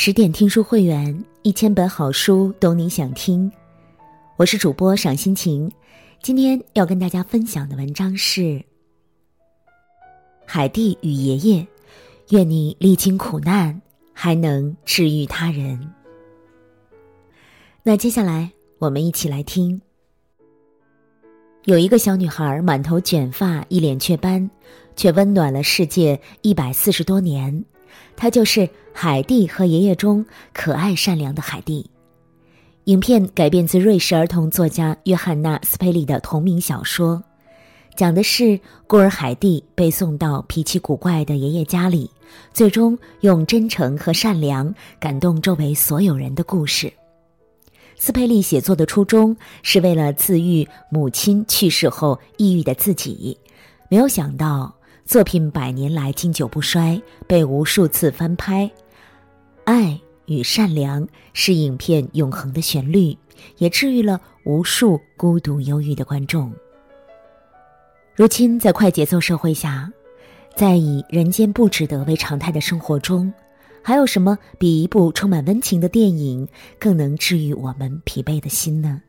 十点听书会员，一千本好书，懂你想听。我是主播赏心情，今天要跟大家分享的文章是《海蒂与爷爷》，愿你历经苦难还能治愈他人。那接下来我们一起来听。有一个小女孩，满头卷发，一脸雀斑，却温暖了世界一百四十多年。她就是海蒂和爷爷中可爱善良的海蒂。影片改编自瑞士儿童作家约翰娜·斯佩利的同名小说，讲的是孤儿海蒂被送到脾气古怪的爷爷家里，最终用真诚和善良感动周围所有人的故事。斯佩利写作的初衷是为了自愈母亲去世后抑郁的自己，没有想到。作品百年来经久不衰，被无数次翻拍。爱与善良是影片永恒的旋律，也治愈了无数孤独忧郁的观众。如今，在快节奏社会下，在以人间不值得为常态的生活中，还有什么比一部充满温情的电影更能治愈我们疲惫的心呢？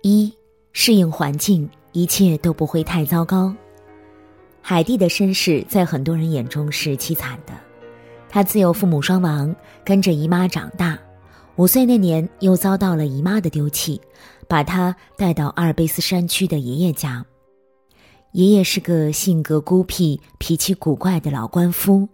一，适应环境，一切都不会太糟糕。海蒂的身世在很多人眼中是凄惨的，她自幼父母双亡，跟着姨妈长大，五岁那年又遭到了姨妈的丢弃，把她带到阿尔卑斯山区的爷爷家。爷爷是个性格孤僻、脾气古怪的老官夫，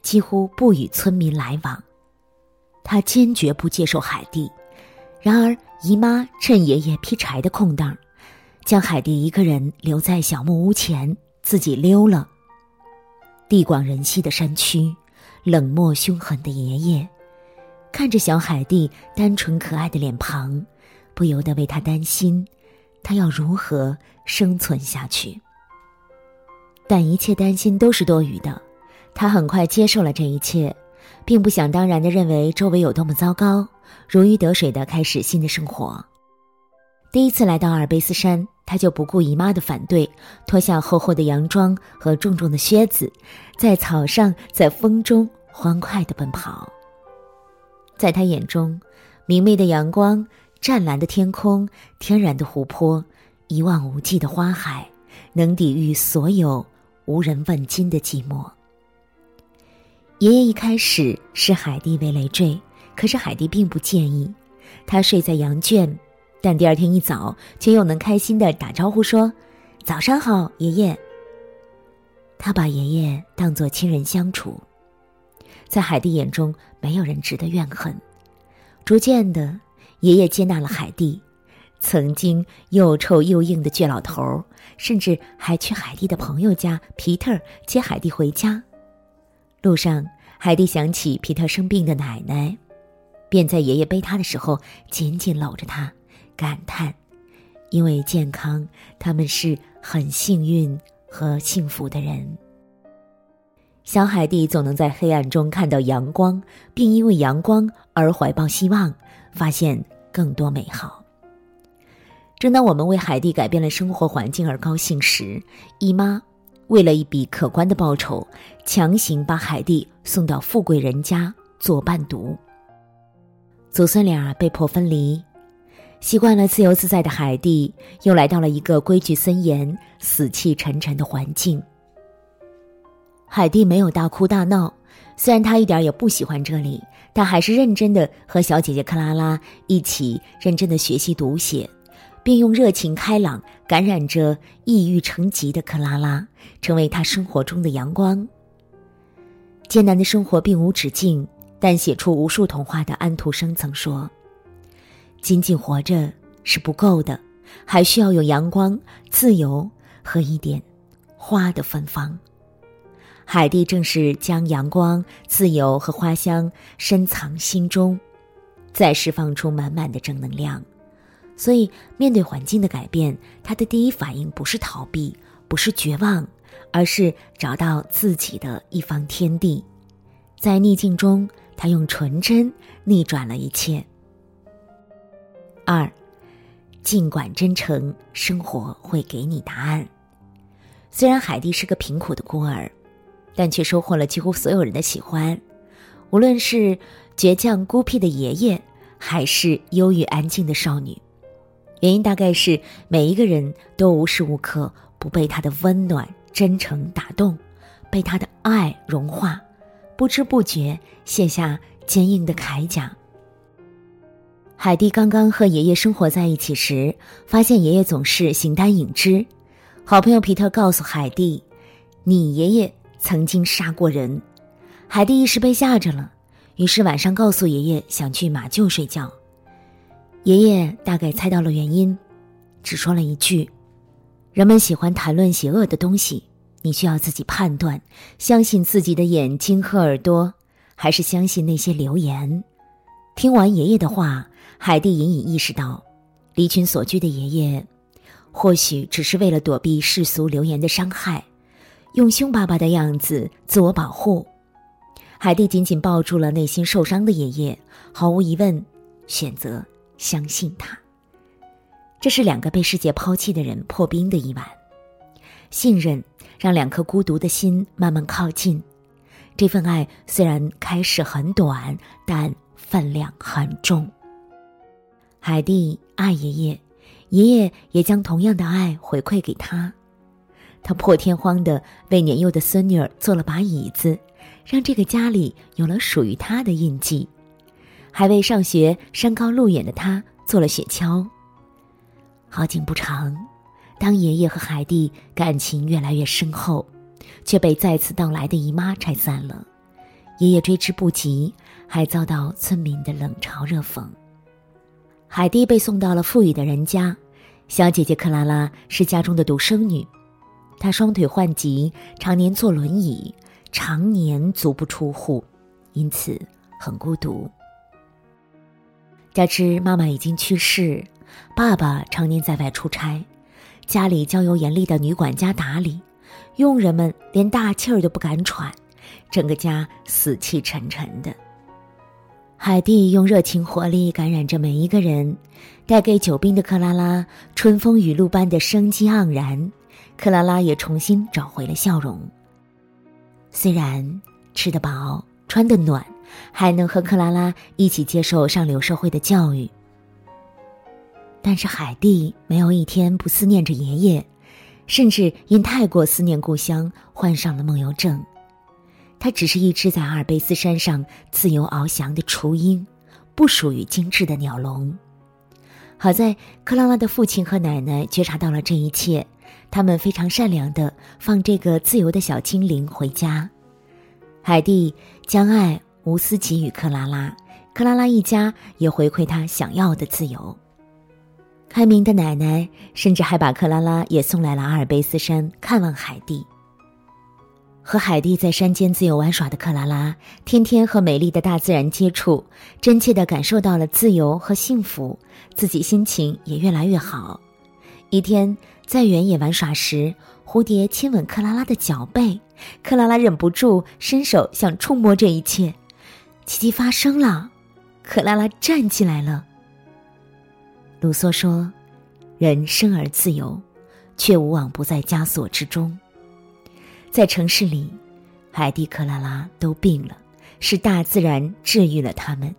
几乎不与村民来往。他坚决不接受海蒂，然而姨妈趁爷爷劈柴的空档，将海蒂一个人留在小木屋前。自己溜了。地广人稀的山区，冷漠凶狠的爷爷，看着小海蒂单纯可爱的脸庞，不由得为他担心，他要如何生存下去？但一切担心都是多余的，他很快接受了这一切，并不想当然的认为周围有多么糟糕，如鱼得水的开始新的生活。第一次来到阿尔卑斯山。他就不顾姨妈的反对，脱下厚厚的洋装和重重的靴子，在草上，在风中欢快地奔跑。在他眼中，明媚的阳光、湛蓝的天空、天然的湖泊、一望无际的花海，能抵御所有无人问津的寂寞。爷爷一开始视海蒂为累赘，可是海蒂并不介意，他睡在羊圈。但第二天一早，却又能开心的打招呼说：“早上好，爷爷。”他把爷爷当作亲人相处，在海蒂眼中，没有人值得怨恨。逐渐的，爷爷接纳了海蒂，曾经又臭又硬的倔老头，甚至还去海蒂的朋友家皮特接海蒂回家。路上，海蒂想起皮特生病的奶奶，便在爷爷背他的时候紧紧搂着他。感叹，因为健康，他们是很幸运和幸福的人。小海蒂总能在黑暗中看到阳光，并因为阳光而怀抱希望，发现更多美好。正当我们为海蒂改变了生活环境而高兴时，姨妈为了一笔可观的报酬，强行把海蒂送到富贵人家做伴读。祖孙俩被迫分离。习惯了自由自在的海蒂，又来到了一个规矩森严、死气沉沉的环境。海蒂没有大哭大闹，虽然他一点也不喜欢这里，但还是认真的和小姐姐克拉拉一起认真的学习读写，并用热情开朗感染着抑郁成疾的克拉拉，成为他生活中的阳光。艰难的生活并无止境，但写出无数童话的安徒生曾说。仅仅活着是不够的，还需要有阳光、自由和一点花的芬芳。海蒂正是将阳光、自由和花香深藏心中，再释放出满满的正能量。所以，面对环境的改变，他的第一反应不是逃避，不是绝望，而是找到自己的一方天地。在逆境中，他用纯真逆转了一切。二，尽管真诚，生活会给你答案。虽然海蒂是个贫苦的孤儿，但却收获了几乎所有人的喜欢。无论是倔强孤僻的爷爷，还是忧郁安静的少女，原因大概是每一个人都无时无刻不被他的温暖、真诚打动，被他的爱融化，不知不觉卸下坚硬的铠甲。海蒂刚刚和爷爷生活在一起时，发现爷爷总是形单影只。好朋友皮特告诉海蒂：“你爷爷曾经杀过人。”海蒂一时被吓着了，于是晚上告诉爷爷想去马厩睡觉。爷爷大概猜到了原因，只说了一句：“人们喜欢谈论邪恶的东西，你需要自己判断，相信自己的眼睛和耳朵，还是相信那些流言。”听完爷爷的话，海蒂隐隐意识到，离群所居的爷爷，或许只是为了躲避世俗流言的伤害，用凶巴巴的样子自我保护。海蒂紧紧抱住了内心受伤的爷爷，毫无疑问，选择相信他。这是两个被世界抛弃的人破冰的一晚，信任让两颗孤独的心慢慢靠近。这份爱虽然开始很短，但分量很重。海蒂爱爷爷，爷爷也将同样的爱回馈给他。他破天荒的为年幼的孙女儿做了把椅子。让这个家里有了属于他的印记，还为上学山高路远的他做了雪橇。好景不长，当爷爷和海蒂感情越来越深厚，却被再次到来的姨妈拆散了。爷爷追之不及，还遭到村民的冷嘲热讽。海蒂被送到了富裕的人家，小姐姐克拉拉是家中的独生女，她双腿患疾，常年坐轮椅。常年足不出户，因此很孤独。加之妈妈已经去世，爸爸常年在外出差，家里交由严厉的女管家打理，佣人们连大气儿都不敢喘，整个家死气沉沉的。海蒂用热情活力感染着每一个人，带给久病的克拉拉春风雨露般的生机盎然，克拉拉也重新找回了笑容。虽然吃得饱、穿得暖，还能和克拉拉一起接受上流社会的教育，但是海蒂没有一天不思念着爷爷，甚至因太过思念故乡，患上了梦游症。它只是一只在阿尔卑斯山上自由翱翔的雏鹰，不属于精致的鸟笼。好在克拉拉的父亲和奶奶觉察到了这一切。他们非常善良的放这个自由的小精灵回家，海蒂将爱无私给予克拉拉，克拉拉一家也回馈他想要的自由。开明的奶奶甚至还把克拉拉也送来了阿尔卑斯山看望海蒂。和海蒂在山间自由玩耍的克拉拉，天天和美丽的大自然接触，真切的感受到了自由和幸福，自己心情也越来越好。一天。在原野玩耍时，蝴蝶亲吻克拉拉的脚背，克拉拉忍不住伸手想触摸这一切。奇迹发生了，克拉拉站起来了。卢梭说：“人生而自由，却无往不在枷锁之中。”在城市里，海蒂、克拉拉都病了，是大自然治愈了他们，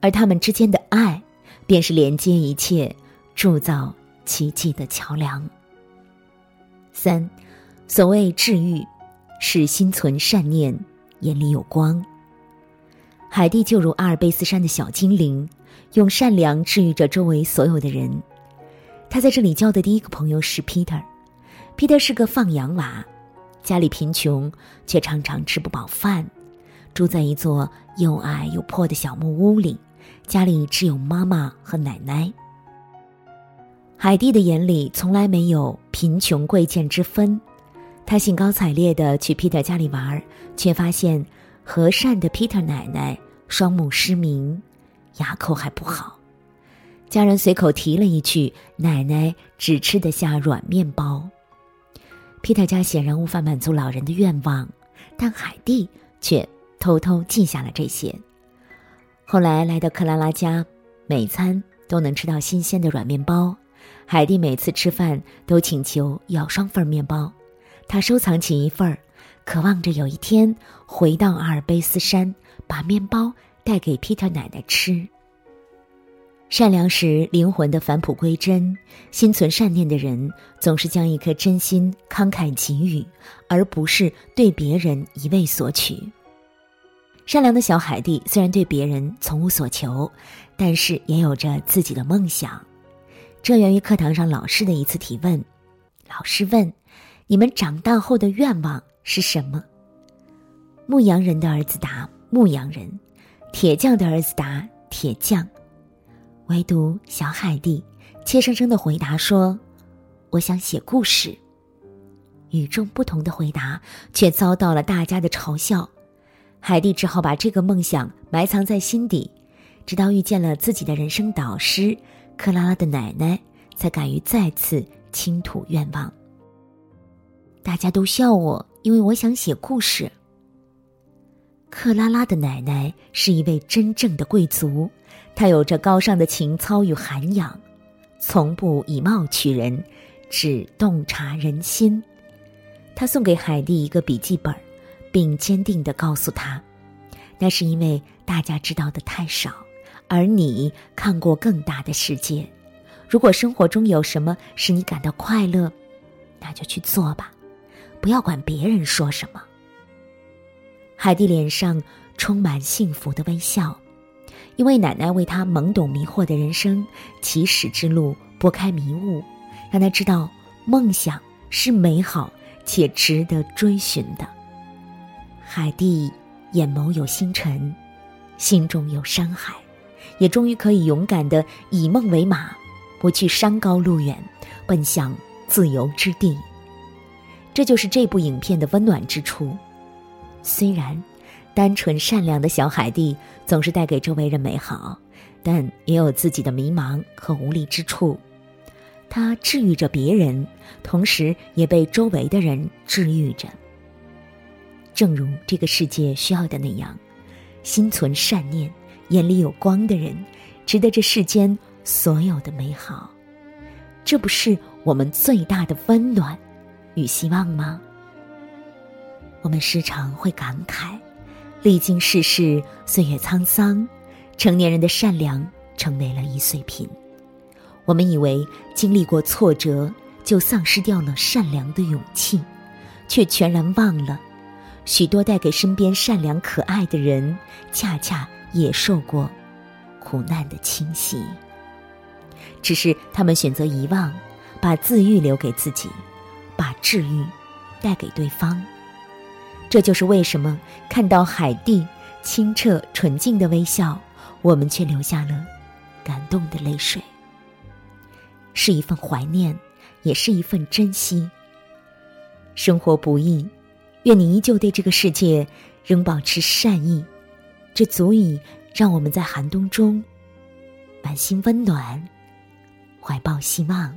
而他们之间的爱，便是连接一切、铸造。奇迹的桥梁。三，所谓治愈，是心存善念，眼里有光。海蒂就如阿尔卑斯山的小精灵，用善良治愈着周围所有的人。他在这里交的第一个朋友是 Peter。Peter 是个放羊娃，家里贫穷，却常常吃不饱饭，住在一座又矮又破的小木屋里，家里只有妈妈和奶奶。海蒂的眼里从来没有贫穷贵贱之分，他兴高采烈地去 Peter 家里玩，却发现和善的 Peter 奶奶双目失明，牙口还不好。家人随口提了一句：“奶奶只吃得下软面包。皮特家显然无法满足老人的愿望，但海蒂却偷偷记下了这些。后来来到克拉拉家，每餐都能吃到新鲜的软面包。海蒂每次吃饭都请求要双份面包，他收藏起一份儿，渴望着有一天回到阿尔卑斯山，把面包带给皮特奶奶吃。善良时灵魂的返璞归真，心存善念的人总是将一颗真心慷慨给予，而不是对别人一味索取。善良的小海蒂虽然对别人从无所求，但是也有着自己的梦想。这源于课堂上老师的一次提问。老师问：“你们长大后的愿望是什么？”牧羊人的儿子答：“牧羊人。”铁匠的儿子答：“铁匠。”唯独小海蒂怯生生的回答说：“我想写故事。”与众不同的回答却遭到了大家的嘲笑。海蒂只好把这个梦想埋藏在心底，直到遇见了自己的人生导师克拉拉的奶奶，才敢于再次倾吐愿望。大家都笑我，因为我想写故事。克拉拉的奶奶是一位真正的贵族，他有着高尚的情操与涵养，从不以貌取人，只洞察人心。他送给海蒂一个笔记本，并坚定的告诉他：“那是因为大家知道的太少，而你看过更大的世界。如果生活中有什么使你感到快乐，那就去做吧，不要管别人说什么。”海蒂脸上充满幸福的微笑，因为奶奶为他懵懂迷惑的人生起始之路拨开迷雾，让他知道梦想是美好且值得追寻的。海蒂眼眸有星辰，心中有山海，也终于可以勇敢的以梦为马，不去山高路远，奔向自由之地。这就是这部影片的温暖之处。虽然，单纯善良的小海蒂总是带给周围人美好，但也有自己的迷茫和无力之处。他治愈着别人，同时也被周围的人治愈着。正如这个世界需要的那样，心存善念、眼里有光的人，值得这世间所有的美好。这不是我们最大的温暖与希望吗？我们时常会感慨，历经世事，岁月沧桑，成年人的善良成为了易碎品。我们以为经历过挫折就丧失掉了善良的勇气，却全然忘了，许多带给身边善良可爱的人，恰恰也受过苦难的侵袭。只是他们选择遗忘，把自愈留给自己，把治愈带给对方。这就是为什么看到海蒂清澈纯净的微笑，我们却流下了感动的泪水。是一份怀念，也是一份珍惜。生活不易，愿你依旧对这个世界仍保持善意，这足以让我们在寒冬中满心温暖，怀抱希望。